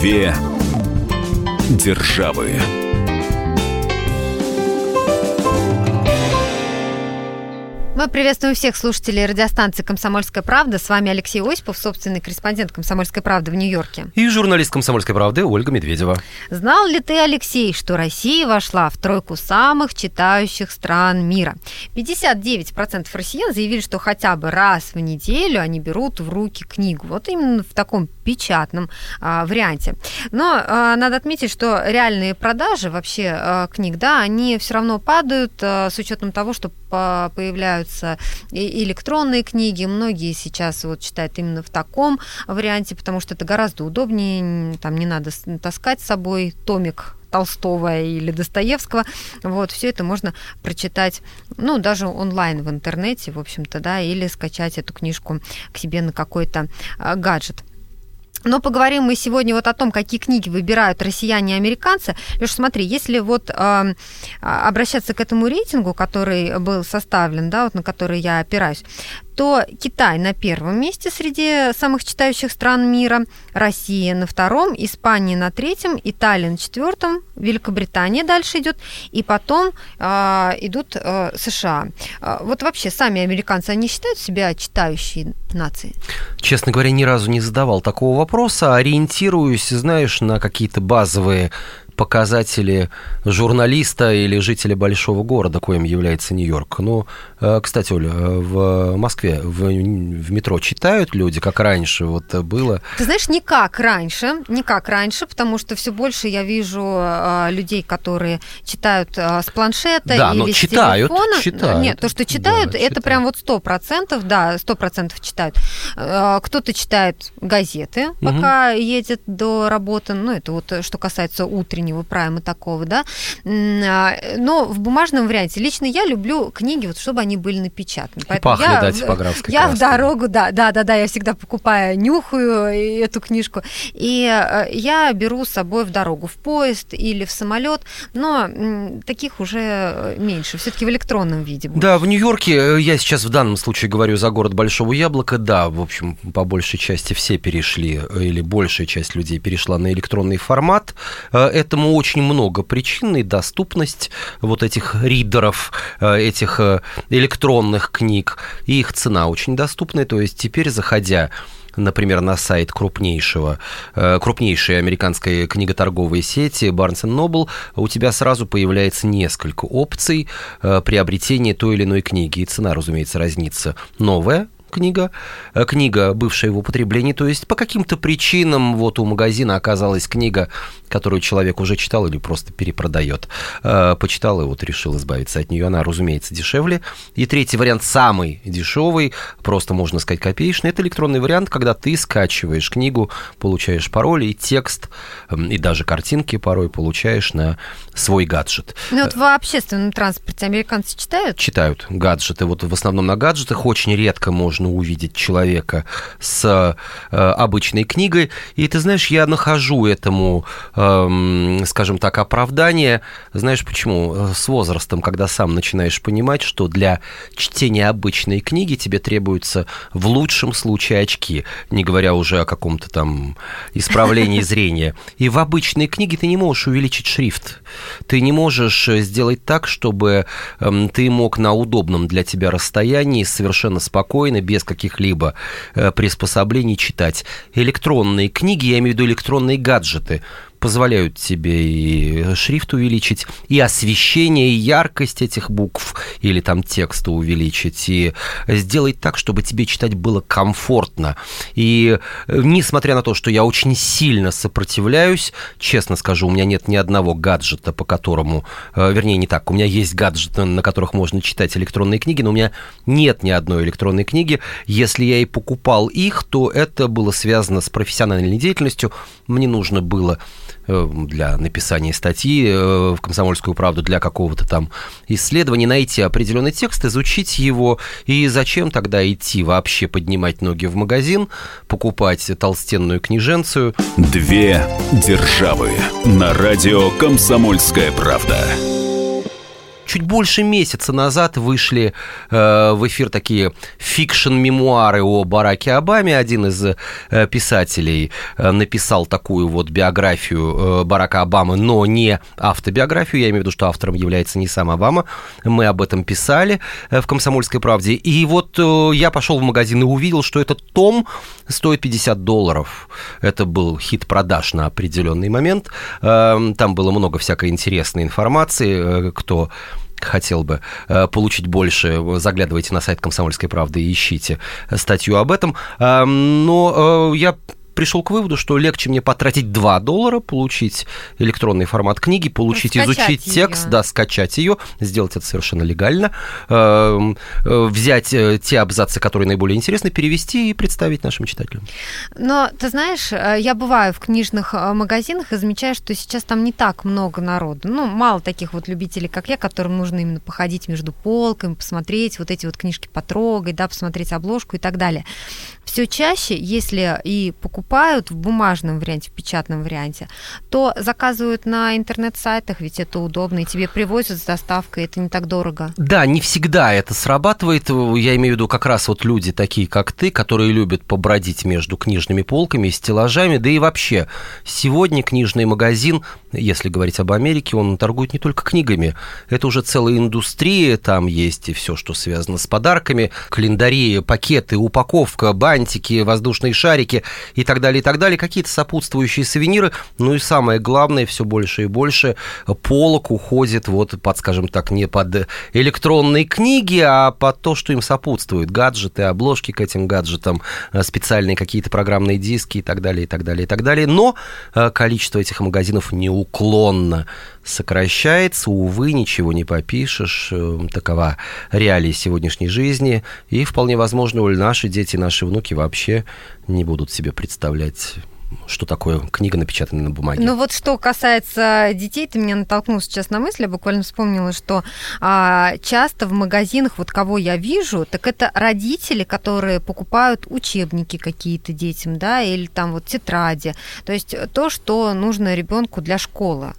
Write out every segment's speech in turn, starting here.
Две державы. Мы приветствуем всех слушателей радиостанции «Комсомольская правда». С вами Алексей Осипов, собственный корреспондент «Комсомольской правды» в Нью-Йорке. И журналист «Комсомольской правды» Ольга Медведева. Знал ли ты, Алексей, что Россия вошла в тройку самых читающих стран мира? 59% россиян заявили, что хотя бы раз в неделю они берут в руки книгу. Вот именно в таком печатном а, варианте. Но а, надо отметить, что реальные продажи вообще а, книг, да, они все равно падают а, с учетом того, что появляются и электронные книги. Многие сейчас вот читают именно в таком варианте, потому что это гораздо удобнее, там не надо таскать с собой томик Толстого или Достоевского. Вот, все это можно прочитать, ну, даже онлайн в интернете, в общем-то, да, или скачать эту книжку к себе на какой-то гаджет. Но поговорим мы сегодня вот о том, какие книги выбирают россияне и американцы. Леш, смотри, если вот э, обращаться к этому рейтингу, который был составлен, да, вот на который я опираюсь, то Китай на первом месте среди самых читающих стран мира, Россия на втором, Испания на третьем, Италия на четвертом, Великобритания дальше идет, и потом э, идут э, США. Э, вот вообще сами американцы, они считают себя читающей нацией? Честно говоря, ни разу не задавал такого вопроса, ориентируюсь, знаешь, на какие-то базовые показатели журналиста или жителя большого города, коим является Нью-Йорк. Ну, э, кстати, Оля, э, в Москве в, в метро читают люди, как раньше вот было? Ты знаешь, не как раньше, не как раньше, потому что все больше я вижу э, людей, которые читают с планшета да, или но с читают, телефона. читают. Нет, то, что читают, да, это читают. прям вот сто процентов, да, сто процентов читают. Кто-то читает газеты, пока угу. едет до работы, ну, это вот что касается утренней утреннего прайма такого, да. А, но в бумажном варианте лично я люблю книги, вот чтобы они были напечатаны. Поэтому пахли, я, да, типографской Я краской. в дорогу, да, да, да, да, я всегда покупаю, нюхаю эту книжку, и э, я беру с собой в дорогу, в поезд или в самолет, но таких уже меньше, все-таки в электронном виде. Будет. Да, в Нью-Йорке, э, я сейчас в данном случае говорю за город Большого Яблока, да, в общем, по большей части все перешли, э, или большая часть людей перешла на электронный формат. Это этому очень много причин, и доступность вот этих ридеров, э, этих э, электронных книг, и их цена очень доступная, то есть теперь, заходя например, на сайт крупнейшего, э, крупнейшей американской книготорговой сети Barnes Noble, у тебя сразу появляется несколько опций приобретения той или иной книги. И цена, разумеется, разнится. Новая, книга, э, книга, бывшая в употреблении, то есть по каким-то причинам вот у магазина оказалась книга, которую человек уже читал или просто перепродает. Э, почитал и вот решил избавиться от нее. Она, разумеется, дешевле. И третий вариант, самый дешевый, просто можно сказать копеечный, это электронный вариант, когда ты скачиваешь книгу, получаешь пароль и текст, и даже картинки порой получаешь на свой гаджет. Ну вот в общественном транспорте американцы читают? Читают гаджеты. Вот в основном на гаджетах очень редко можно можно увидеть человека с э, обычной книгой. И ты знаешь, я нахожу этому, э, скажем так, оправдание. Знаешь почему? С возрастом, когда сам начинаешь понимать, что для чтения обычной книги тебе требуются в лучшем случае очки, не говоря уже о каком-то там исправлении зрения. И в обычной книге ты не можешь увеличить шрифт. Ты не можешь сделать так, чтобы эм, ты мог на удобном для тебя расстоянии совершенно спокойно, без каких-либо э, приспособлений читать. Электронные книги, я имею в виду электронные гаджеты, позволяют тебе и шрифт увеличить, и освещение, и яркость этих букв или там текста увеличить, и сделать так, чтобы тебе читать было комфортно. И э, несмотря на то, что я очень сильно сопротивляюсь, честно скажу, у меня нет ни одного гаджета, по которому, э, вернее, не так, у меня есть гаджеты, на которых можно читать электронные книги, но у меня нет ни одной электронной книги. Если я и покупал их, то это было связано с профессиональной деятельностью. Мне нужно было для написания статьи э, в «Комсомольскую правду», для какого-то там исследования, найти определенный текст, изучить его, и зачем тогда идти вообще поднимать ноги в магазин, покупать толстенную книженцию? Две державы на радио «Комсомольская правда». Чуть больше месяца назад вышли э, в эфир такие fiction -мемуары о Бараке Обаме. Один из э, писателей э, написал такую вот биографию э, Барака Обамы, но не автобиографию. Я имею в виду, что автором является не сам Обама. Мы об этом писали э, в «Комсомольской правде». И вот э, я пошел в магазин и увидел, что этот том стоит 50 долларов. Это был хит продаж на определенный момент. Э, там было много всякой интересной информации. Э, кто хотел бы э, получить больше, заглядывайте на сайт «Комсомольской правды» и ищите статью об этом. Но я пришел к выводу, что легче мне потратить 2 доллара, получить электронный формат книги, получить, скачать изучить ее. текст, да, скачать ее, сделать это совершенно легально, эм, э, взять э, те абзацы, которые наиболее интересны, перевести и представить нашим читателям. Но ты знаешь, э, я бываю в книжных магазинах и замечаю, что сейчас там не так много народу. Ну, мало таких вот любителей, как я, которым нужно именно походить между полками, посмотреть вот эти вот книжки потрогать, да, посмотреть обложку и так далее. Все чаще, если и покупают в бумажном варианте, в печатном варианте, то заказывают на интернет-сайтах, ведь это удобно, и тебе привозят с доставкой, это не так дорого. Да, не всегда это срабатывает. Я имею в виду как раз вот люди такие, как ты, которые любят побродить между книжными полками и стеллажами, да и вообще. Сегодня книжный магазин, если говорить об Америке, он торгует не только книгами. Это уже целая индустрия, там есть и все, что связано с подарками, календари, пакеты, упаковка, бань, фантики, воздушные шарики и так далее, и так далее, какие-то сопутствующие сувениры. Ну и самое главное, все больше и больше полок уходит вот под, скажем так, не под электронные книги, а под то, что им сопутствует. Гаджеты, обложки к этим гаджетам, э, специальные какие-то программные диски и так далее, и так далее, и так далее. Но э, количество этих магазинов неуклонно сокращается. Увы, ничего не попишешь. Э, такова реалии сегодняшней жизни. И вполне возможно, наши дети, наши внуки вообще не будут себе представлять что такое книга, напечатанная на бумаге. Ну вот что касается детей, ты меня натолкнул сейчас на мысль, я буквально вспомнила, что а, часто в магазинах, вот кого я вижу, так это родители, которые покупают учебники какие-то детям, да, или там вот тетради, то есть то, что нужно ребенку для школы.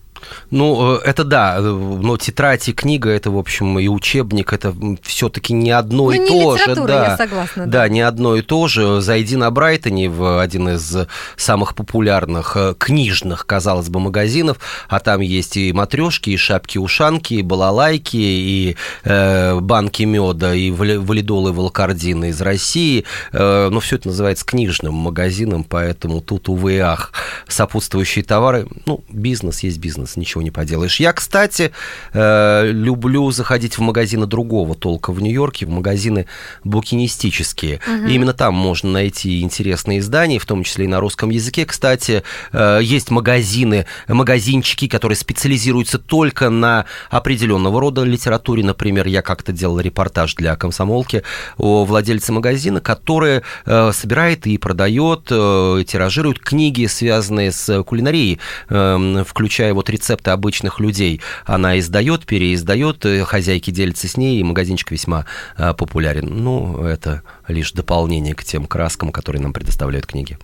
Ну, э, это да, э, но тетрадь и книга, это, в общем, и учебник, это все-таки не одно ну, и не то же. Да, я согласна. Да. да, не одно и то же. Зайди на Брайтоне в один из самых популярных э, книжных, казалось бы, магазинов, а там есть и матрешки, и шапки-ушанки, и балалайки, и э, банки меда, и валидолы, волкардины из России. Э, но все это называется книжным магазином, поэтому тут, увы и ах, сопутствующие товары, ну, бизнес есть бизнес бизнес, ничего не поделаешь. Я, кстати, э, люблю заходить в магазины другого толка в Нью-Йорке, в магазины букинистические. Угу. И именно там можно найти интересные издания, в том числе и на русском языке. Кстати, э, есть магазины, магазинчики, которые специализируются только на определенного рода литературе. Например, я как-то делал репортаж для комсомолки о владельце магазина, который э, собирает и продает, тиражирует книги, связанные с кулинарией, эм, включая вот рецепты обычных людей она издает, переиздает, э, хозяйки делятся с ней, и магазинчик весьма э, популярен. Ну, это лишь дополнение к тем краскам, которые нам предоставляют книги.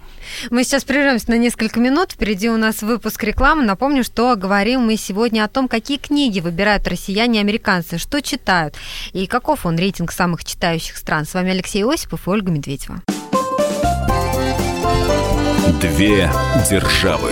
Мы сейчас прервемся на несколько минут. Впереди у нас выпуск рекламы. Напомню, что говорим мы сегодня о том, какие книги выбирают россияне и американцы, что читают и каков он рейтинг самых читающих стран. С вами Алексей Осипов и Ольга Медведева. Две державы.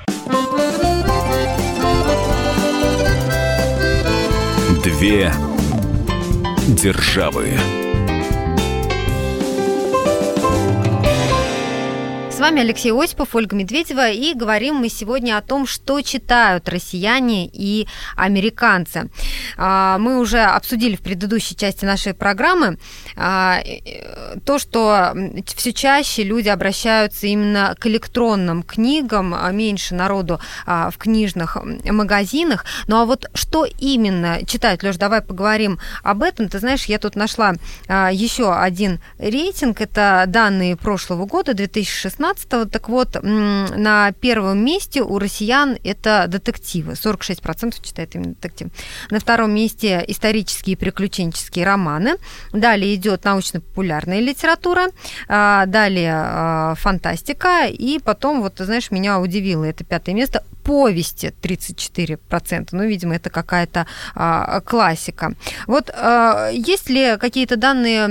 Две державы. Вами Алексей Осипов, Ольга Медведева, и говорим мы сегодня о том, что читают россияне и американцы. А, мы уже обсудили в предыдущей части нашей программы а, то, что все чаще люди обращаются именно к электронным книгам, а меньше народу в книжных магазинах. Ну а вот что именно читают? Леш, давай поговорим об этом. Ты знаешь, я тут нашла еще один рейтинг. Это данные прошлого года, 2016. Так вот, на первом месте у россиян это детективы. 46% читает именно детектив. На втором месте исторические и приключенческие романы. Далее идет научно-популярная литература. А, далее а, фантастика. И потом, вот, ты знаешь, меня удивило, это пятое место, повести 34%. Ну, видимо, это какая-то а, классика. Вот а, есть ли какие-то данные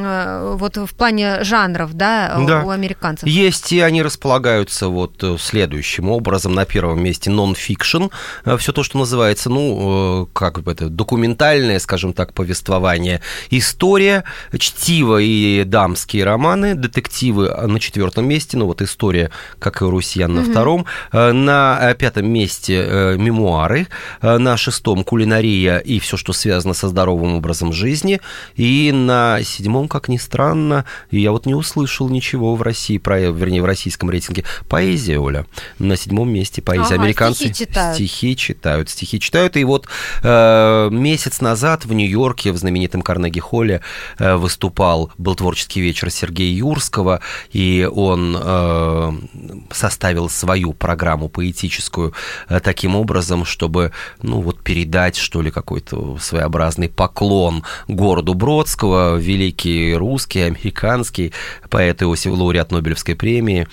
а, вот в плане жанров, да, да, у американцев? Есть, и они располагаются вот э, следующим образом. На первом месте нон-фикшн, э, все то, что называется, ну, как бы это, документальное, скажем так, повествование, история, чтиво и дамские романы, детективы на четвертом месте, ну, вот история, как и у Русьян, на угу. втором. На пятом месте э, мемуары, э, на шестом кулинария и все, что связано со здоровым образом жизни, и на седьмом, как ни странно, я вот не услышал ничего в России, про, вернее, в российском рейтинге, поэзия, Оля, на седьмом месте поэзия. Ага, Американцы стихи читают. стихи читают, стихи читают, и вот э, месяц назад в Нью-Йорке в знаменитом Карнеги-холле э, выступал, был творческий вечер Сергея Юрского, и он э, составил свою программу поэтическую политическую э, таким образом, чтобы, ну, вот передать, что ли, какой-то своеобразный поклон городу Бродского, великий русский, американский поэт Иосиф, лауреат Нобелевской премии,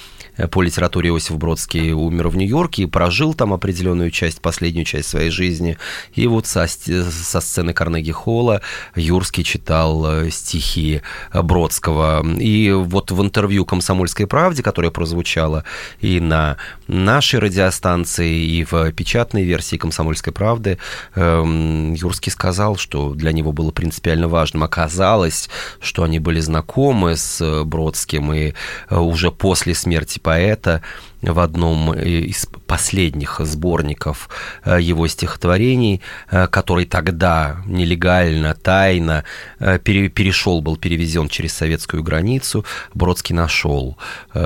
по литературе Иосиф Бродский умер в Нью-Йорке и прожил там определенную часть, последнюю часть своей жизни. И вот со, со сцены Карнеги Холла Юрский читал э, стихи Бродского. И вот в интервью «Комсомольской правде», которое прозвучало и на нашей радиостанции, и в печатной версии «Комсомольской правды», эм, Юрский сказал, что для него было принципиально важным. Оказалось, что они были знакомы с Бродским, и э, уже после смерти поэта в одном из последних сборников э, его стихотворений, э, который тогда нелегально, тайно э, перешел, был перевезен через советскую границу, Бродский нашел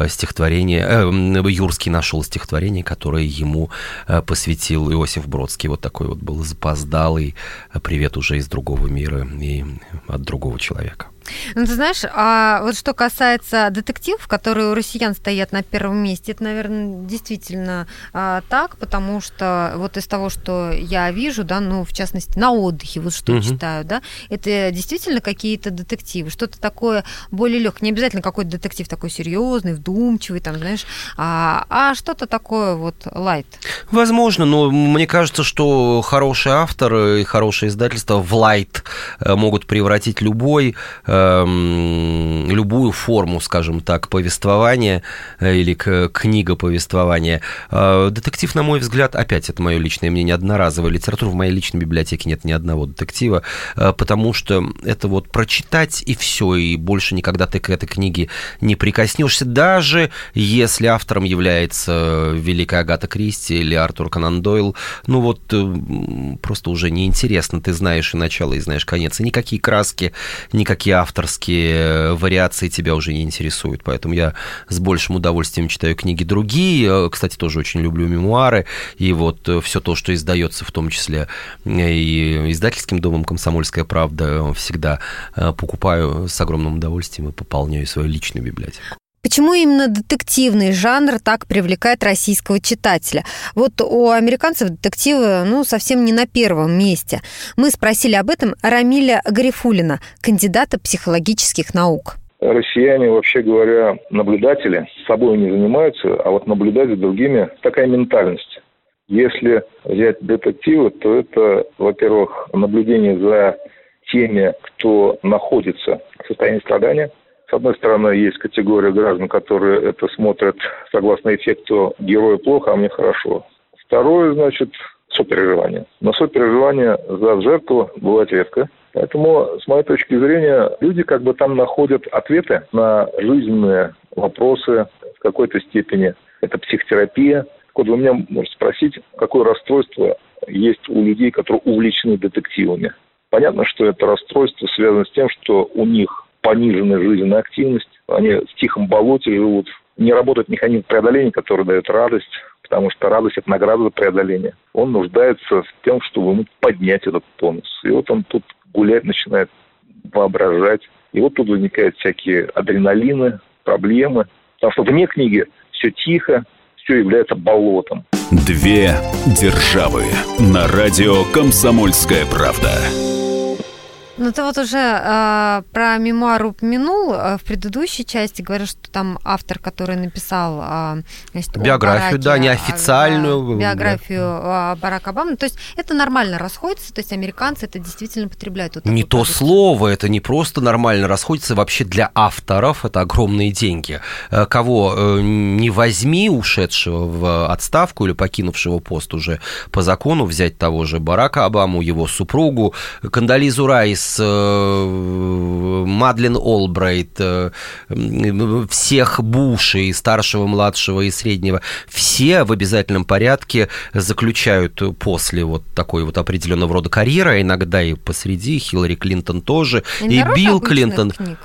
стихотворение, Юрский нашел стихотворение, которое ему посвятил Иосиф Бродский. Вот такой вот был запоздалый привет уже из другого мира и от другого человека. Ну, ты знаешь, а вот что касается детективов, которые у россиян стоят на первом месте, это, наверное, действительно а, так, потому что вот из того, что я вижу, да, ну, в частности, на отдыхе, вот что угу. читаю, да, это действительно какие-то детективы, что-то такое более легкое, не обязательно какой-то детектив такой серьезный, вдумчивый, там, знаешь, а, а что-то такое вот лайт. Возможно, но мне кажется, что хороший автор и хорошее издательство в лайт э, могут превратить любой Эм, любую форму, скажем так, повествования э, или книга повествования. Э, детектив, на мой взгляд, опять это мое личное мнение, одноразовая литература. В моей личной библиотеке нет ни одного детектива, э, потому что это вот прочитать и все, и больше никогда ты к этой книге не прикоснешься, даже если автором является великая Агата Кристи или Артур Конан Дойл, ну вот просто уже неинтересно, ты знаешь и начало, и знаешь конец, и никакие краски, никакие авторские вариации тебя уже не интересуют. Поэтому я с большим удовольствием читаю книги другие. Кстати, тоже очень люблю мемуары. И вот все то, что издается, в том числе и издательским домом «Комсомольская правда», всегда э, покупаю с огромным удовольствием и пополняю свою личную библиотеку. Почему именно детективный жанр так привлекает российского читателя? Вот у американцев детективы ну, совсем не на первом месте. Мы спросили об этом Рамиля Гарифулина, кандидата психологических наук. Россияне, вообще говоря, наблюдатели, собой не занимаются, а вот наблюдать за другими – такая ментальность. Если взять детективы, то это, во-первых, наблюдение за теми, кто находится в состоянии страдания – с одной стороны, есть категория граждан, которые это смотрят согласно эффекту «герою плохо, а мне хорошо». Второе, значит, сопереживание. Но сопереживание за жертву бывает редко. Поэтому, с моей точки зрения, люди как бы там находят ответы на жизненные вопросы, в какой-то степени это психотерапия. Вот вы меня можете спросить, какое расстройство есть у людей, которые увлечены детективами. Понятно, что это расстройство связано с тем, что у них пониженная жизненная активность, они в тихом болоте живут, не работает механизм преодоления, который дает радость, потому что радость – это награда за преодоление. Он нуждается в том, чтобы ему поднять этот тонус. И вот он тут гулять начинает, воображать. И вот тут возникают всякие адреналины, проблемы. Потому что вне книги все тихо, все является болотом. Две державы на радио «Комсомольская правда». Ну, ты вот уже э, про мемуар упомянул э, в предыдущей части. Говоришь, что там автор, который написал э, значит, биографию, Бараке, да, неофициальную. Э, биографию да. Барака Обамы. То есть это нормально расходится, то есть американцы это действительно потребляют. Вот не то продукцию. слово, это не просто нормально расходится, вообще для авторов это огромные деньги. Э, кого э, не возьми ушедшего в отставку или покинувшего пост уже по закону, взять того же Барака Обаму, его супругу, Кандализу Райс, Райс, э, Мадлен Олбрайт, э, всех Бушей, старшего, младшего и среднего, все в обязательном порядке заключают после вот такой вот определенного рода карьеры, а иногда и посреди, Хиллари Клинтон тоже, и, и Билл Клинтон. Книг.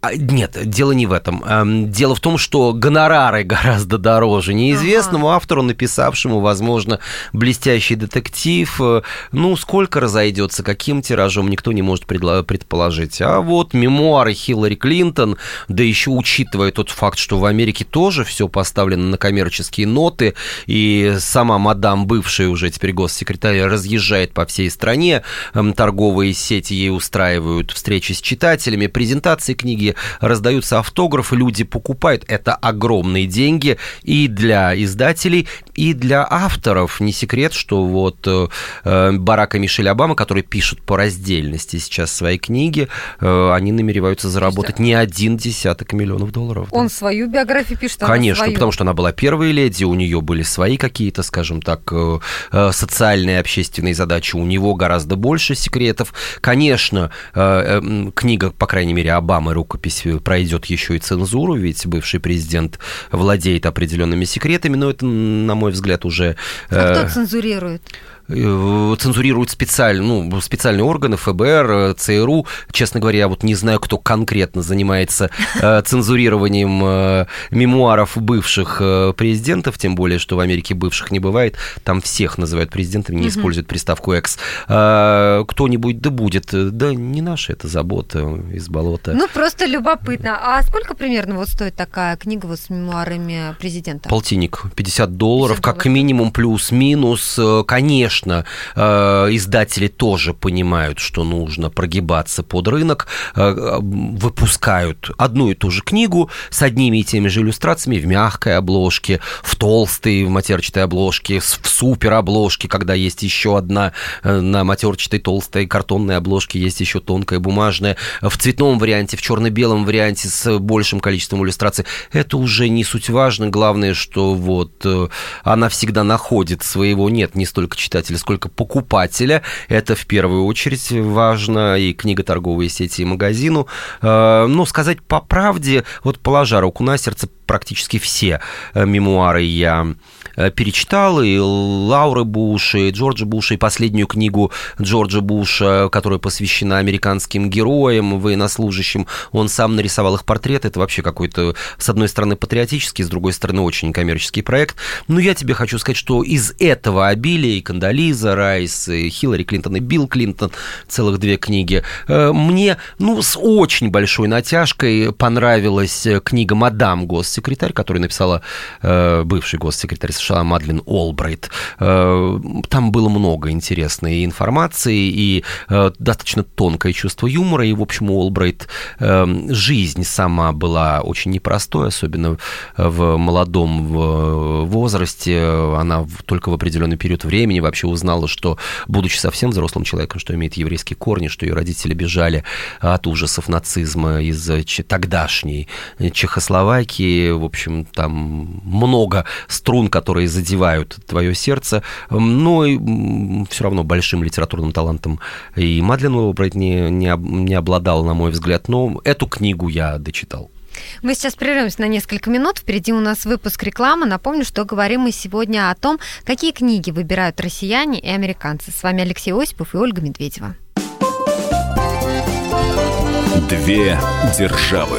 А, нет, дело не в этом. Эм, дело в том, что гонорары гораздо дороже. Неизвестному ага. автору, написавшему, возможно, блестящий детектив, э, ну, сколько разойдется, каким тиражом, никто не может предположить. А вот мемуары Хиллари Клинтон, да еще учитывая тот факт, что в Америке тоже все поставлено на коммерческие ноты, и сама мадам, бывшая уже теперь госсекретарь, разъезжает по всей стране, эм, торговые сети ей устраивают встречи с читателями, презентации книги, раздаются автографы, люди покупают. Это огромные деньги и для издателей, и для авторов. Не секрет, что вот э, Барак и Мишель Обама, которые пишут по раздельности сейчас свои книги, э, они намереваются заработать не один десяток миллионов долларов. Он да. свою биографию пишет? Конечно, свою. потому что она была первой леди, у нее были свои какие-то, скажем так, э, э социальные, общественные задачи, у него гораздо больше секретов. Конечно, э, э, книга, по крайней мере, Обамы «Рука рукопись пройдет еще и цензуру, ведь бывший президент владеет определенными секретами, но это, на мой взгляд, уже... А кто э, цензурирует? Э, цензурируют специально, ну, специальные органы, ФБР, э, ЦРУ. Честно говоря, я вот не знаю, кто конкретно занимается э, цензурированием мемуаров бывших президентов, тем более, что в Америке бывших не бывает. Там всех называют президентами, не используют приставку «экс». Кто-нибудь да будет. Да не наша это забота из болота. Ну, просто любопытно. А сколько примерно вот стоит такая книга вот с мемуарами президента? Полтинник. 50 долларов, 50 долларов. как минимум, плюс-минус. Конечно, конечно, э, издатели тоже понимают, что нужно прогибаться под рынок, э, выпускают одну и ту же книгу с одними и теми же иллюстрациями в мягкой обложке, в толстой в матерчатой обложке, в супер обложке, когда есть еще одна э, на матерчатой толстой картонной обложке, есть еще тонкая бумажная, в цветном варианте, в черно-белом варианте с большим количеством иллюстраций. Это уже не суть важно, главное, что вот она всегда находит своего, нет, не столько читателей, читателя, сколько покупателя. Это в первую очередь важно и книга торговой сети, и магазину. Э, но сказать по правде, вот положа руку на сердце, практически все э, мемуары я перечитал, и Лауры Буш, и Джорджа Буша, и последнюю книгу Джорджа Буша, которая посвящена американским героям, военнослужащим. Он сам нарисовал их портреты. Это вообще какой-то, с одной стороны, патриотический, с другой стороны, очень коммерческий проект. Но я тебе хочу сказать, что из этого обилия и Кандализа Райс, и Хиллари Клинтон, и Билл Клинтон, целых две книги, э, мне, ну, с очень большой натяжкой понравилась книга «Мадам Гос госсекретарь, который написала э, бывший госсекретарь США Мадлен Олбрайт. Э, там было много интересной информации и э, достаточно тонкое чувство юмора. И, в общем, у Олбрайт э, жизнь сама была очень непростой, особенно в молодом возрасте. Она только в определенный период времени вообще узнала, что, будучи совсем взрослым человеком, что имеет еврейские корни, что ее родители бежали от ужасов нацизма из тогдашней Чехословакии, в общем, там много струн, которые задевают твое сердце, но и все равно большим литературным талантом и Мадлен Уэлбрайт не, не, не обладал, на мой взгляд, но эту книгу я дочитал. Мы сейчас прервемся на несколько минут. Впереди у нас выпуск рекламы. Напомню, что говорим мы сегодня о том, какие книги выбирают россияне и американцы. С вами Алексей Осипов и Ольга Медведева. Две державы.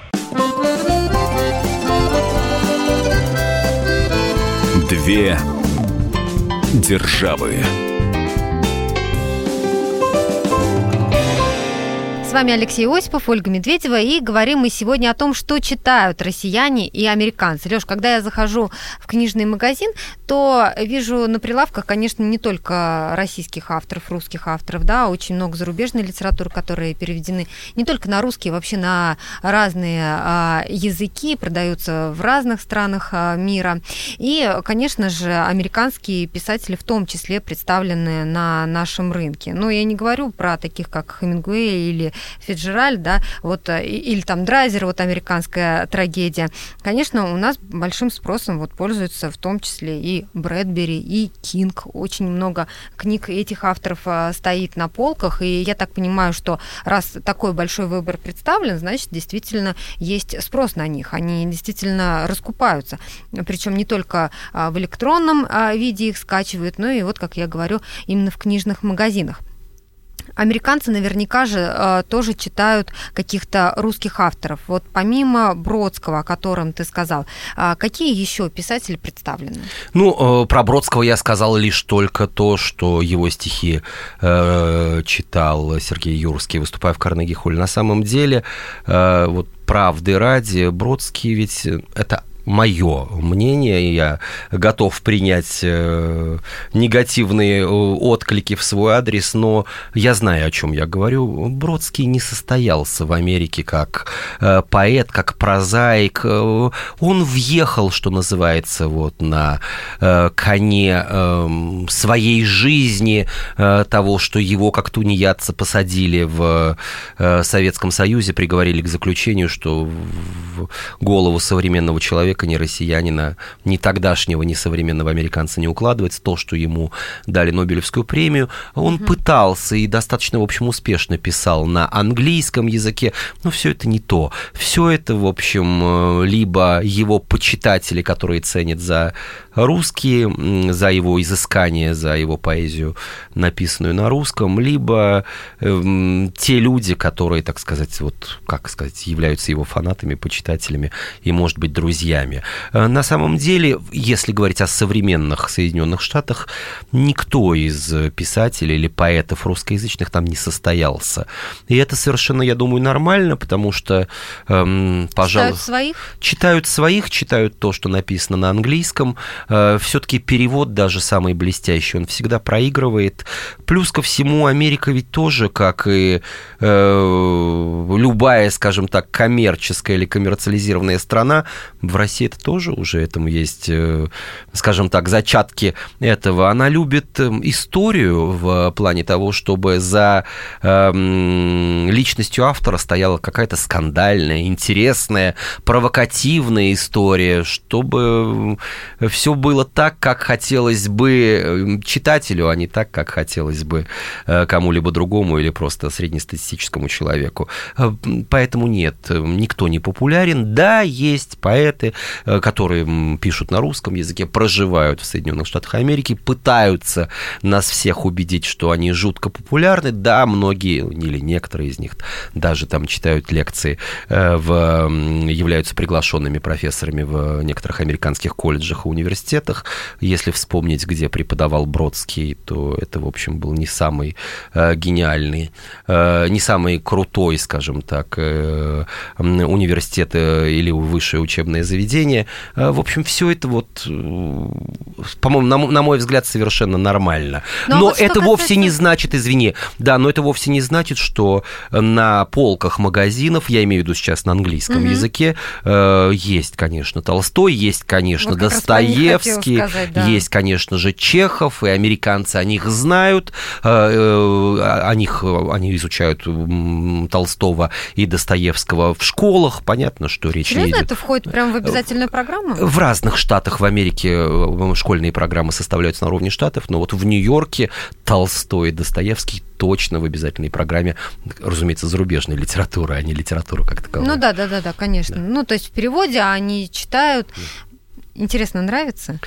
Две державы. С вами Алексей Осипов, Ольга Медведева, и говорим мы сегодня о том, что читают россияне и американцы. Леш, когда я захожу в книжный магазин, то вижу на прилавках, конечно, не только российских авторов, русских авторов, да, очень много зарубежной литературы, которые переведены не только на русский, вообще на разные а, языки, продаются в разных странах а, мира. И, конечно же, американские писатели в том числе представлены на нашем рынке. Но я не говорю про таких, как Хемингуэй или Фиджеральд, да, вот, э, или там Драйзер, вот американская трагедия. Конечно, у нас большим спросом вот пользуются в том числе и Брэдбери, и Кинг. Очень много книг этих авторов э, стоит на полках, и я так понимаю, что раз такой большой выбор представлен, значит, действительно есть спрос на них. Они действительно раскупаются. Причем не только э, в электронном виде их скачивают, но и вот, как я говорю, именно в книжных магазинах. Американцы наверняка же э, тоже читают каких-то русских авторов. Вот помимо Бродского, о котором ты сказал, э, какие еще писатели представлены? Ну, э, про Бродского я сказал лишь только то, что его стихи э, читал Сергей Юрский, выступая в Карнеги-Холле. На самом деле, э, вот правды ради, Бродский ведь это мое мнение, я готов принять э, негативные э, отклики в свой адрес, но я знаю, о чем я говорю. Бродский не состоялся в Америке как э, поэт, как прозаик. Он въехал, что называется, вот на коне эм, своей жизни, того, что его как тунеядца посадили в Советском Союзе, приговорили к заключению, что в голову современного человека человека, ни россиянина, ни тогдашнего, ни современного американца не укладывается. То, что ему дали Нобелевскую премию, он угу. пытался и достаточно, в общем, успешно писал на английском языке, но все это не то. Все это, в общем, э, либо его почитатели, которые ценят за русские, за его изыскание, за его поэзию, написанную на русском, либо э, те люди, которые, так сказать, вот, как сказать, являются его фанатами, почитателями и, может быть, друзьями. Э, на самом деле, если говорить о современных Соединенных Штатах, никто из писателей или поэтов русскоязычных там не состоялся. И это совершенно, я думаю, нормально, потому что, эм, пожалуй... Читают своих? Читают своих, читают то, что написано на английском, Э, все-таки перевод даже самый блестящий, он всегда проигрывает. Плюс ко всему, Америка ведь тоже, как и э, любая, скажем так, коммерческая или коммерциализированная страна, в России это тоже уже этому есть, э, скажем так, зачатки этого. Она любит эм, историю в плане того, чтобы за э, личностью автора стояла какая-то скандальная, интересная, провокативная история, чтобы все все было так, как хотелось бы эм, читателю, а не так, как хотелось бы э, кому-либо другому или просто среднестатистическому человеку. Э, поэтому нет, никто не популярен. Да, есть поэты, э, которые пишут на русском языке, проживают в Соединенных Штатах Америки, пытаются нас всех убедить, что они жутко популярны. Да, многие или некоторые из них даже там читают лекции, в, являются приглашенными профессорами в некоторых американских колледжах и университетах. Если вспомнить, где преподавал Бродский, то это, в общем, был не самый э, гениальный, э, не самый крутой, скажем так, э, университет э, или высшее учебное заведение произведения. В общем, все это вот, по-моему, на, на мой взгляд, совершенно нормально. Но, но вот это касается... вовсе не значит, извини, да, но это вовсе не значит, что на полках магазинов, я имею в виду сейчас на английском угу. языке, есть, конечно, Толстой, есть, конечно, вот Достоевский, сказать, да. есть, конечно же, Чехов, и американцы о них знают, о них они изучают Толстого и Достоевского в школах. Понятно, что речь Серьезно, идет. это входит прямо в обязательную программу? В разных штатах в Америке э, школьные программы составляются на уровне штатов, но вот в Нью-Йорке Толстой и Достоевский точно в обязательной программе, разумеется, зарубежной литературы, а не литературы как таковой. Ну да, да, да, да, конечно. Да. Ну, то есть в переводе они читают Интересно, нравится?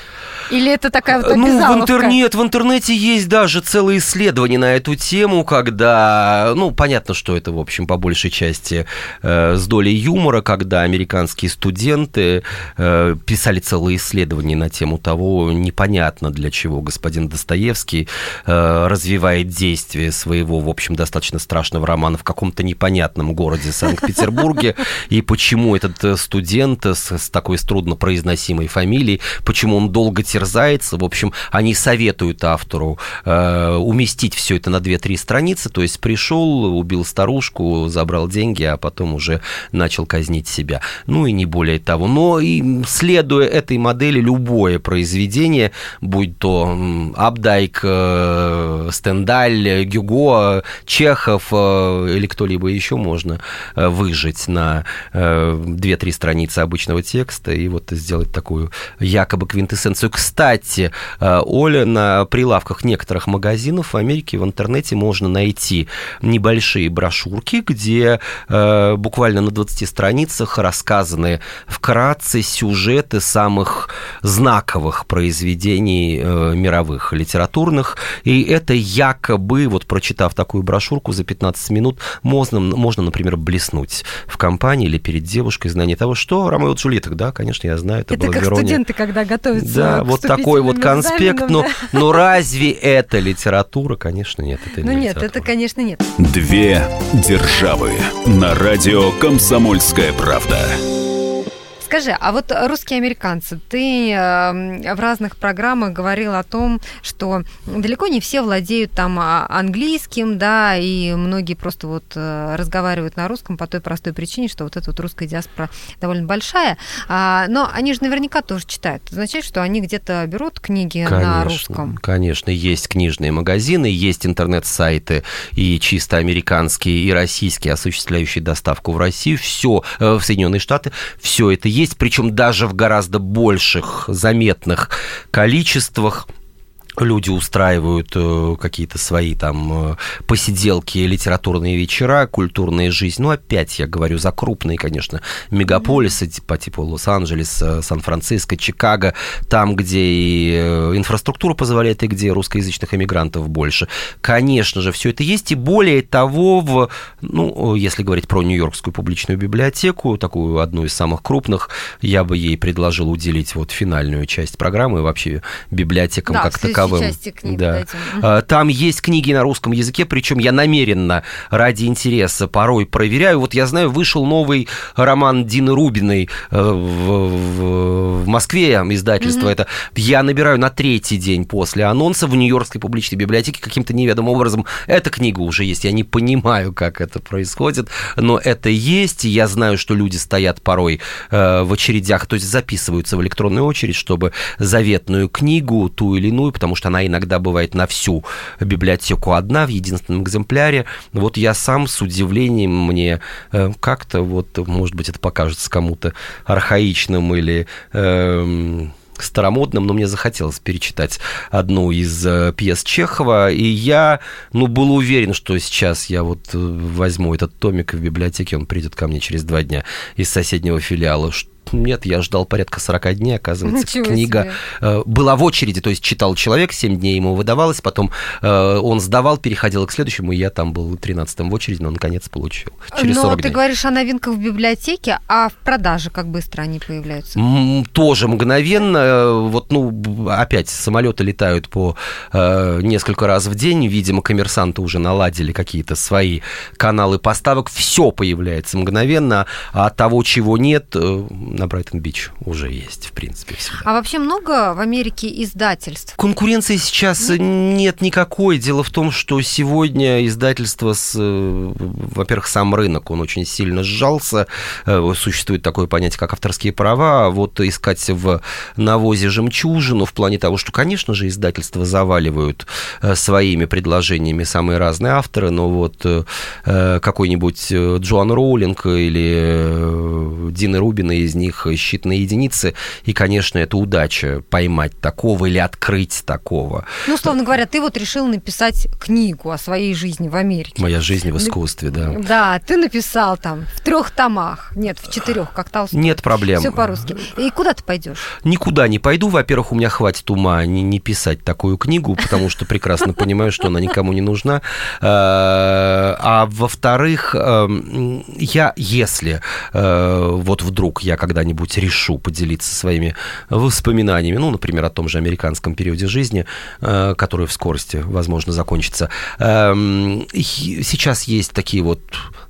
Или это такая вот Ну, в, интернет, в интернете есть даже целые исследования на эту тему, когда, ну, понятно, что это, в общем, по большей части э, с долей юмора, когда американские студенты э, писали целые исследования на тему того, непонятно для чего господин Достоевский э, развивает действие своего, в общем, достаточно страшного романа в каком-то непонятном городе Санкт-Петербурге, и почему этот э, студент с, с такой труднопроизносимой фамилии, почему он долго терзается. В общем, они советуют автору э, уместить все это на 2-3 страницы. То есть пришел, убил старушку, забрал деньги, а потом уже начал казнить себя. Ну и не более того. Но и следуя этой модели, любое произведение, будь то Абдайк, э, Стендаль, Гюго, Чехов э, или кто-либо еще можно э, выжить на э, 2-3 страницы обычного текста и вот сделать такую такую якобы квинтэссенцию. Кстати, э, Оля, на прилавках некоторых магазинов в Америке в интернете можно найти небольшие брошюрки, где э, буквально на 20 страницах рассказаны вкратце сюжеты самых знаковых произведений э, мировых литературных. И это якобы, вот прочитав такую брошюрку за 15 минут, можно, можно например, блеснуть в компании или перед девушкой знание того, что Ромео и Джульетта, да, конечно, я знаю, это, это было как Вероне. студенты, когда готовятся Да, вот такой вот конспект, но, да. но разве это литература? Конечно, нет. Это ну не нет, это, конечно, нет. Две державы на радио «Комсомольская правда». Скажи, а вот русские американцы, ты э, в разных программах говорил о том, что далеко не все владеют там а, английским, да, и многие просто вот э, разговаривают на русском по той простой причине, что вот эта вот русская диаспора довольно большая, а, но они же наверняка тоже читают. Это означает, что они где-то берут книги конечно, на русском? Конечно, есть книжные магазины, есть интернет-сайты и чисто американские, и российские, осуществляющие доставку в Россию, все, э, в Соединенные Штаты, все это есть есть, причем даже в гораздо больших заметных количествах люди устраивают э, какие-то свои там э, посиделки, литературные вечера, культурная жизнь. Ну, опять я говорю за крупные, конечно, мегаполисы по типу Лос-Анджелес, э, Сан-Франциско, Чикаго, там, где и инфраструктура позволяет, и где русскоязычных эмигрантов больше. Конечно же, все это есть, и более того, в, ну, если говорить про Нью-Йоркскую публичную библиотеку, такую одну из самых крупных, я бы ей предложил уделить вот финальную часть программы, вообще библиотекам да, как таковым таковым. Книг да. А, там есть книги на русском языке, причем я намеренно ради интереса порой проверяю. Вот я знаю, вышел новый роман Дины Рубиной э, в, в, в Москве, издательство mm-hmm. это. Я набираю на третий день после анонса в Нью-Йоркской публичной библиотеке каким-то неведомым образом. Эта книга уже есть. Я не понимаю, как это происходит, но это есть. Я знаю, что люди стоят порой э, в очередях, то есть записываются в электронную очередь, чтобы заветную книгу, ту или иную, потому потому что она иногда бывает на всю библиотеку одна в единственном экземпляре. Вот я сам с удивлением мне э, как-то вот, может быть, это покажется кому-то архаичным или э, старомодным, но мне захотелось перечитать одну из э, пьес Чехова, и я, ну, был уверен, что сейчас я вот э, возьму этот томик в библиотеке, он придет ко мне через два дня из соседнего филиала, нет, я ждал порядка 40 дней, оказывается. Ничего книга себе. Э, была в очереди, то есть читал человек, 7 дней ему выдавалось, потом э, он сдавал, переходил к следующему, и я там был 13-м в очереди, но наконец получил. Через но ты дней. говоришь о новинках в библиотеке, а в продаже как быстро они появляются? Тоже мгновенно. Э, вот, ну, опять самолеты летают по несколько раз в день. Видимо, коммерсанты уже наладили какие-то свои каналы поставок. Все появляется мгновенно, а того, чего нет, на Брайтон-Бич уже есть, в принципе, всегда. А вообще много в Америке издательств? Конкуренции сейчас нет никакой. Дело в том, что сегодня издательство, с, э, во-первых, сам рынок, он очень сильно сжался. Э, существует такое понятие, как авторские права. Вот искать в навозе жемчужину в плане того, что, конечно же, издательства заваливают э, своими предложениями самые разные авторы, но вот какой-нибудь Джоан Роулинг или Дина Рубина из них считанные единицы. И, конечно, это удача поймать такого или открыть такого. Ну, условно говоря, ты вот решил написать книгу о своей жизни в Америке. Моя жизнь в искусстве, да. Да, ты написал там в трех томах. Нет, в четырех, как Толстой. Нет проблем. Все по-русски. И куда ты пойдешь? Никуда не пойду. Во-первых, у меня хватит ума не, не писать такую книгу, потому что прекрасно понимаю, что она никому не нужна. А, а во-вторых, эм, я, если э, вот вдруг я когда-нибудь решу поделиться своими воспоминаниями, ну, например, о том же американском периоде жизни, э, который в скорости, возможно, закончится. Эм, сейчас есть такие вот,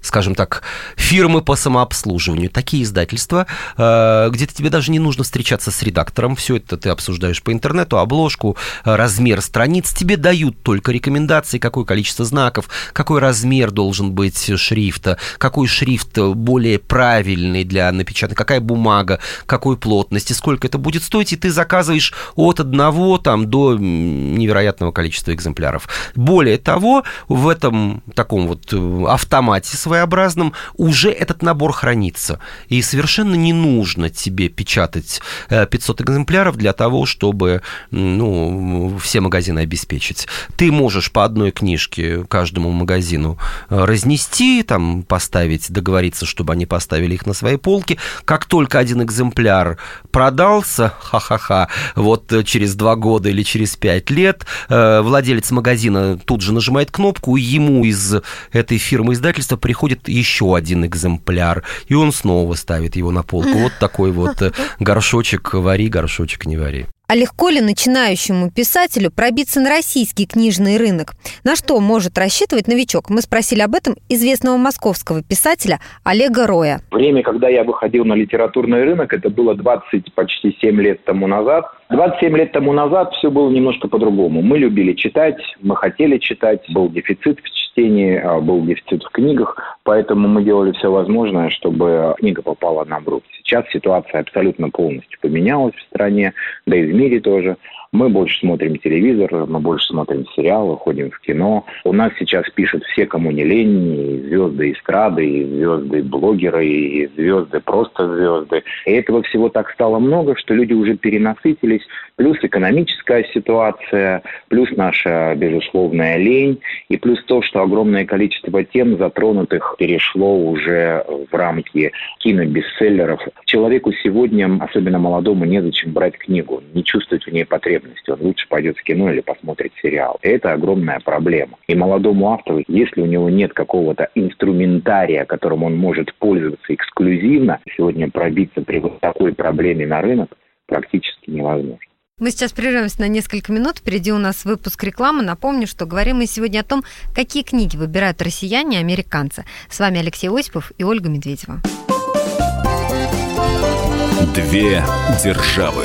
скажем так, фирмы по самообслуживанию, такие издательства, э, где тебе даже не нужно встречаться с редактором, все это ты обсуждаешь по интернету, обложку, размер страниц, тебе дают только рекомендации, какое количество знаков, какой размер должен быть шрифта, какой шрифт более правильный для напечатания, какая бумага, какой плотности, сколько это будет стоить, и ты заказываешь от одного там до невероятного количества экземпляров. Более того, в этом таком вот э, автомате своеобразном уже этот набор хранится. И совершенно не нужно тебе печатать 500 э, экземпляров для того, чтобы ну, все магазины обеспечить. Ты можешь по одной книжке каждому магазину э, разнести, там, поставить, договориться, чтобы они поставили их на свои полки. Как только один экземпляр продался, ха-ха-ха, вот через два года или через пять лет, э, владелец магазина тут же нажимает кнопку, и ему из этой фирмы издательства приходит еще один экземпляр, и он снова ставит его на полку. Вот такой вот э, горшочек вари, горшочек не вари. А легко ли начинающему писателю пробиться на российский книжный рынок? На что может рассчитывать новичок? Мы спросили об этом известного московского писателя Олега Роя. Время, когда я выходил на литературный рынок, это было 20, почти 7 лет тому назад. 27 лет тому назад все было немножко по-другому. Мы любили читать, мы хотели читать, был дефицит в чтении, а, был дефицит в книгах, поэтому мы делали все возможное, чтобы книга попала нам в руки. Сейчас ситуация абсолютно полностью поменялась в стране, да и в мире тоже. Мы больше смотрим телевизор, мы больше смотрим сериалы, ходим в кино. У нас сейчас пишут все, кому не лень, и звезды эстрады, и звезды блогеры, и звезды просто звезды. И этого всего так стало много, что люди уже перенасытились. Плюс экономическая ситуация, плюс наша безусловная лень, и плюс то, что огромное количество тем затронутых перешло уже в рамки кинобестселлеров. Человеку сегодня, особенно молодому, незачем брать книгу, не чувствовать в ней потребности потребности, он лучше пойдет в кино или посмотрит сериал. Это огромная проблема. И молодому автору, если у него нет какого-то инструментария, которым он может пользоваться эксклюзивно, сегодня пробиться при вот такой проблеме на рынок практически невозможно. Мы сейчас прервемся на несколько минут. Впереди у нас выпуск рекламы. Напомню, что говорим мы сегодня о том, какие книги выбирают россияне и американцы. С вами Алексей Осипов и Ольга Медведева. Две державы.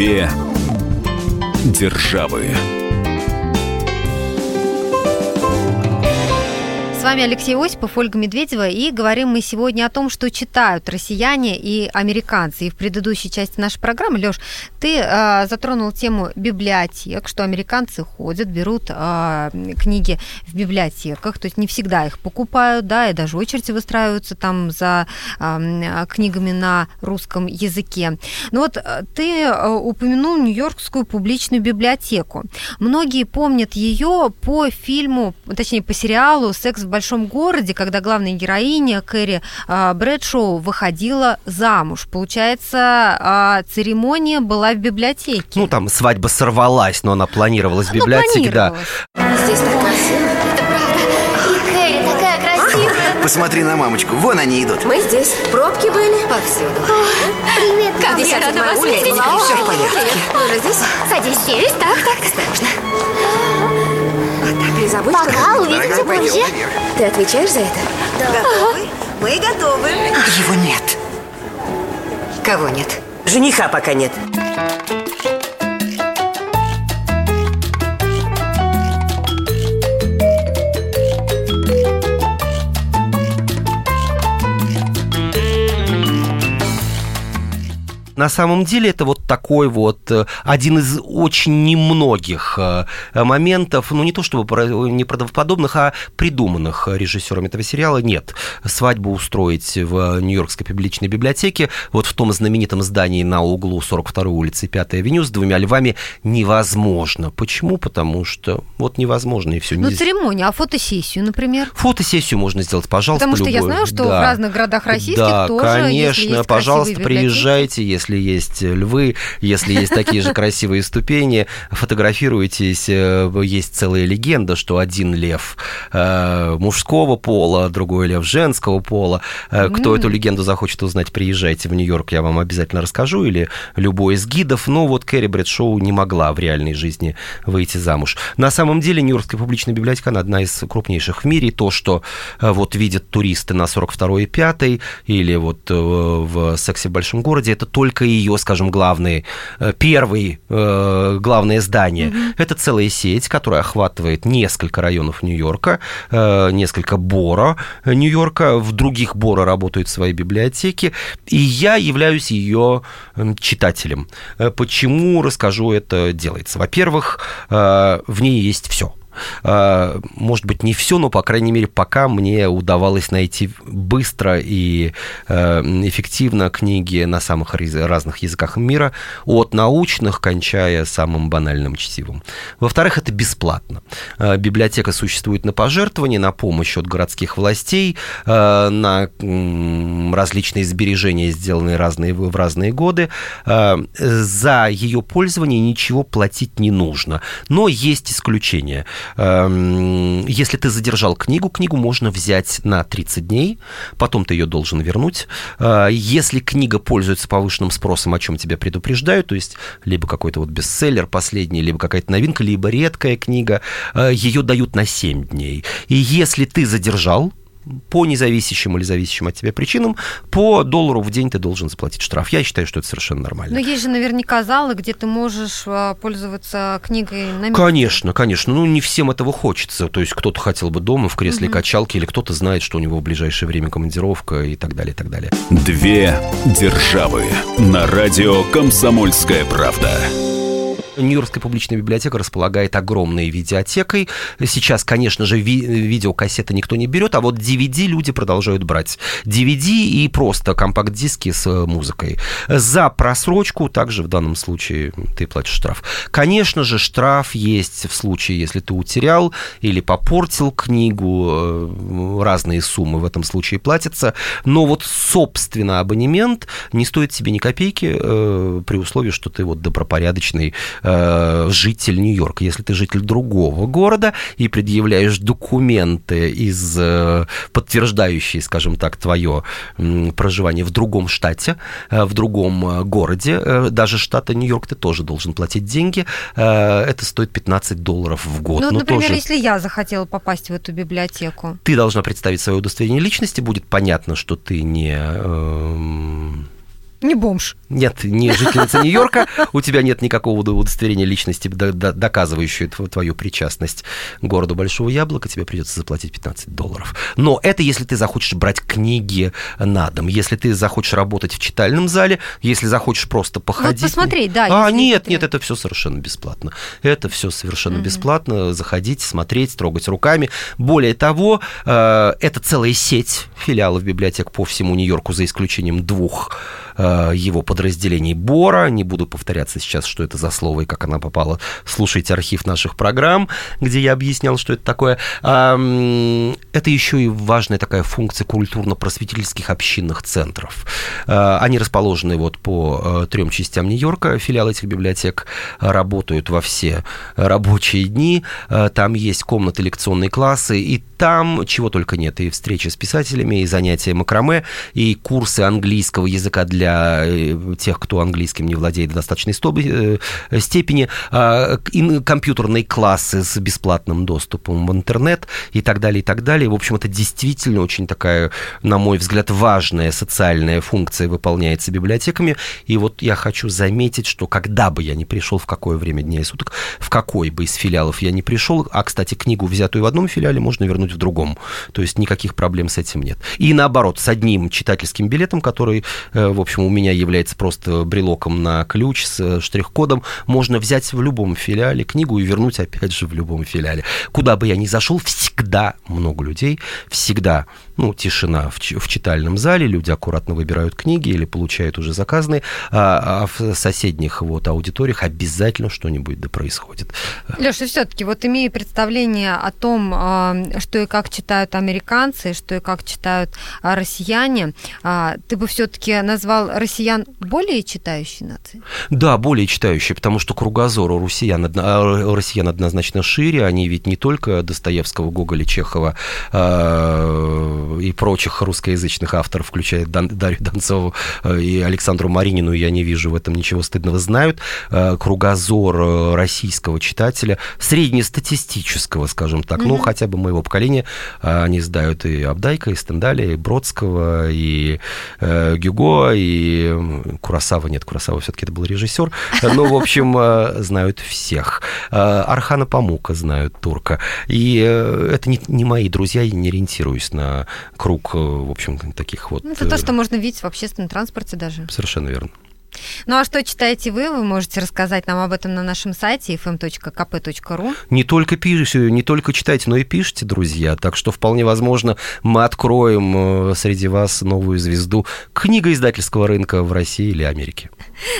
Две державы. С вами Алексей Осипов, Ольга Медведева, и говорим мы сегодня о том, что читают россияне и американцы. И в предыдущей части нашей программы, Лёш, ты э, затронул тему библиотек, что американцы ходят, берут э, книги в библиотеках, то есть не всегда их покупают, да, и даже очереди выстраиваются там за э, книгами на русском языке. Но вот ты э, упомянул Нью-Йоркскую публичную библиотеку. Многие помнят ее по фильму, точнее по сериалу «Секс в большом городе», когда главная героиня Кэрри э, Брэдшоу выходила замуж. Получается, э, церемония была в библиотеке. Ну, там свадьба сорвалась, но она планировалась в библиотеке, ну, да. Здесь так красиво. Это правда. И Кэрри такая красивая. Посмотри на мамочку, вон они идут. Мы здесь. Пробки были. Повсюду. Привет, Как я рада вас видеть. Все в порядке. Уже здесь? Садись здесь. Так, так, осторожно. Не забудь, Пока, что... увидимся позже. Ты отвечаешь за это? Готовы? Мы готовы. Его нет. Кого нет? Жениха пока нет. На самом деле это вот такой вот э, один из очень немногих э, моментов, ну не то чтобы неправдоподобных, а придуманных режиссером этого сериала. Нет, свадьбу устроить в Нью-Йоркской публичной библиотеке, вот в том знаменитом здании на углу 42-й улицы 5 авеню с двумя львами невозможно. Почему? Потому что вот невозможно и все. Ну, церемония, а фотосессию, например? Фотосессию можно сделать, пожалуйста, Потому что любую. я знаю, что да. в разных городах российских да, тоже, конечно, пожалуйста, приезжайте, если есть львы, если есть такие же красивые ступени, фотографируйтесь. Э, Есть целая легенда, что один лев э, мужского пола, другой лев женского пола. Э, Кто эту легенду захочет узнать, приезжайте в Нью-Йорк, я вам обязательно расскажу, или любой из гидов. Но вот Кэрри Брэдшоу не могла в реальной жизни выйти замуж. На самом деле Нью-Йоркская публичная библиотека, она одна из крупнейших в мире. И То, что вот видят туристы на 42-й и 5 или вот в «Сексе в большом городе», это только ее, скажем, главный, э, первый, э, главное здание. Это целая сеть, которая охватывает несколько районов Нью-Йорка, э, несколько Боро Нью-Йорка. В других Боро работают свои библиотеки. И я являюсь ее м, читателем. Э, Почему, расскажу, это делается. Во-первых, э, в ней есть все. А, может быть, не все, но, по крайней мере, пока мне удавалось найти быстро и э, эффективно книги на самых раз- разных языках мира, от научных, кончая самым банальным чтивом. Во-вторых, это бесплатно. Э, Библиотека существует на пожертвования, на помощь от городских властей, э, на различные сбережения, сделанные разные, в разные годы. За ее пользование ничего платить не нужно. Но есть исключения. Эм, Если ты задержал книгу, книгу можно взять на 30 дней, потом ты ее должен вернуть. Э, Если книга пользуется повышенным спросом, о чем тебя предупреждают, то есть либо какой-то вот бестселлер последний, либо какая-то новинка, либо редкая книга, э, ее дают на 7 дней. И если ты задержал, по независящим или зависящим от тебя причинам, по доллару в день ты должен заплатить штраф. Я считаю, что это совершенно нормально. Но есть же наверняка залы, где ты можешь а, пользоваться книгой на месте. Конечно, конечно. Ну, не всем этого хочется. То есть кто-то хотел бы дома в кресле качалки, или кто-то знает, что у него в ближайшее время командировка и так далее, и так далее. Две державы на радио «Комсомольская правда». Нью-Йоркская публичная библиотека располагает огромной видеотекой. Сейчас, конечно же, ви- видеокассеты никто не берет, а вот DVD люди продолжают брать. DVD и просто компакт-диски с э, музыкой. За просрочку также в данном случае ты платишь штраф. Конечно же, штраф есть в случае, если ты утерял или попортил книгу. э, Разные суммы в этом случае платятся. Но вот, собственно, абонемент не стоит себе ни копейки э, при условии, что ты вот добропорядочный э, житель Нью-Йорка. Если ты житель другого города и предъявляешь документы из э, подтверждающие, скажем так, твое проживание в другом штате, э, в другом э, городе, э, даже штата Нью-Йорк, ты тоже должен платить деньги. Э, Это стоит 15 долларов в год. Ну, Но например, тоже если я захотела попасть в эту библиотеку. ты должна представить свое удостоверение личности, будет понятно, что ты не эм, Не бомж. Нет, не жительница Нью-Йорка, у тебя нет никакого удостоверения личности, доказывающего твою причастность к городу Большого Яблока, тебе придется заплатить 15 долларов. Но это если ты захочешь брать книги на дом, если ты захочешь работать в читальном зале, если захочешь просто походить. Вот посмотреть, да. А, нет, нет, это все совершенно бесплатно. Это все совершенно угу. бесплатно. Заходить, смотреть, трогать руками. Более того, э, это целая сеть филиалов библиотек по всему Нью-Йорку, за исключением двух Э, его подразделений Бора. Не буду повторяться сейчас, что это за слово и как она попала. Слушайте архив наших программ, где я объяснял, что это такое. Это еще и важная такая функция культурно-просветительских общинных центров. Э, они расположены вот по э, трем частям Нью-Йорка. Филиалы этих библиотек работают во все рабочие дни. Там есть комнаты, лекционные классы, и там чего только нет. И встречи с писателями, и занятия макраме, и курсы английского языка для для э, тех, кто английским не владеет в достаточной э, степени, а, компьютерные классы с бесплатным доступом в интернет и так далее, и так далее. В общем, это действительно очень такая, на мой взгляд, важная социальная функция выполняется библиотеками. И вот я хочу заметить, что когда бы я не пришел, в какое время дня и суток, в какой бы из филиалов я не пришел, а, кстати, книгу, взятую в одном филиале, можно вернуть в другом. То есть никаких проблем с этим нет. И наоборот, с одним читательским билетом, который, э, в общем, у меня является просто брелоком на ключ с э, штрих-кодом, можно взять в любом филиале книгу и вернуть опять же в любом филиале. Куда бы я ни зашел, всегда много людей, всегда ну, тишина в, в читальном зале, люди аккуратно выбирают книги или получают уже заказанные, а, а в соседних вот аудиториях обязательно что-нибудь да происходит. Леша, все-таки вот имея представление о том, а, что и как читают американцы, что и как читают а, россияне, а, ты бы все-таки назвал россиян более читающей нацией? Да, более читающей, потому что кругозор у россиян, у россиян однозначно шире, они ведь не только Достоевского, Гоголя, Чехова, и прочих русскоязычных авторов, включая Дан, Дарью Донцову э, и Александру Маринину, я не вижу в этом ничего стыдного, знают. Э, кругозор э, российского читателя, среднестатистического, скажем так, mm-hmm. ну, хотя бы моего поколения, они знают и Абдайка, и Стендаля, и Бродского, и э, Гюго, и Курасава, нет, Курасава все-таки это был режиссер, но, в общем, знают всех. Архана Памука знают турка. И это не, не мои друзья, я не ориентируюсь на круг, э, в общем, таких вот... Ну, это то, что можно видеть в общественном транспорте даже. Совершенно верно. Ну а что читаете вы? Вы можете рассказать нам об этом на нашем сайте fm.kp.ru. Не только пишите, не только читайте, но и пишите, друзья. Так что вполне возможно мы откроем э, среди вас новую звезду книга издательского рынка в России или Америке.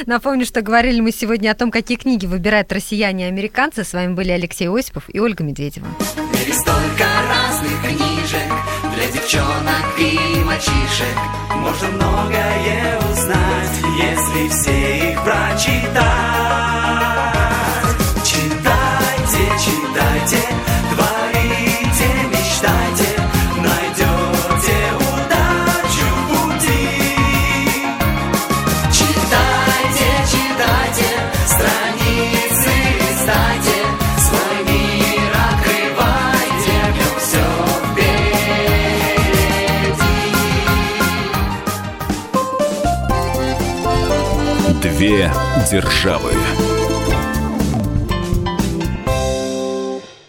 Напомню, что говорили мы сегодня о том, какие книги выбирают россияне и американцы. С вами были Алексей Осипов и Ольга Медведева. столько разных книжек для девчонок и мальчишек. Можно многое узнать, если все их прочитать. Читайте, читайте, творите, Две державы.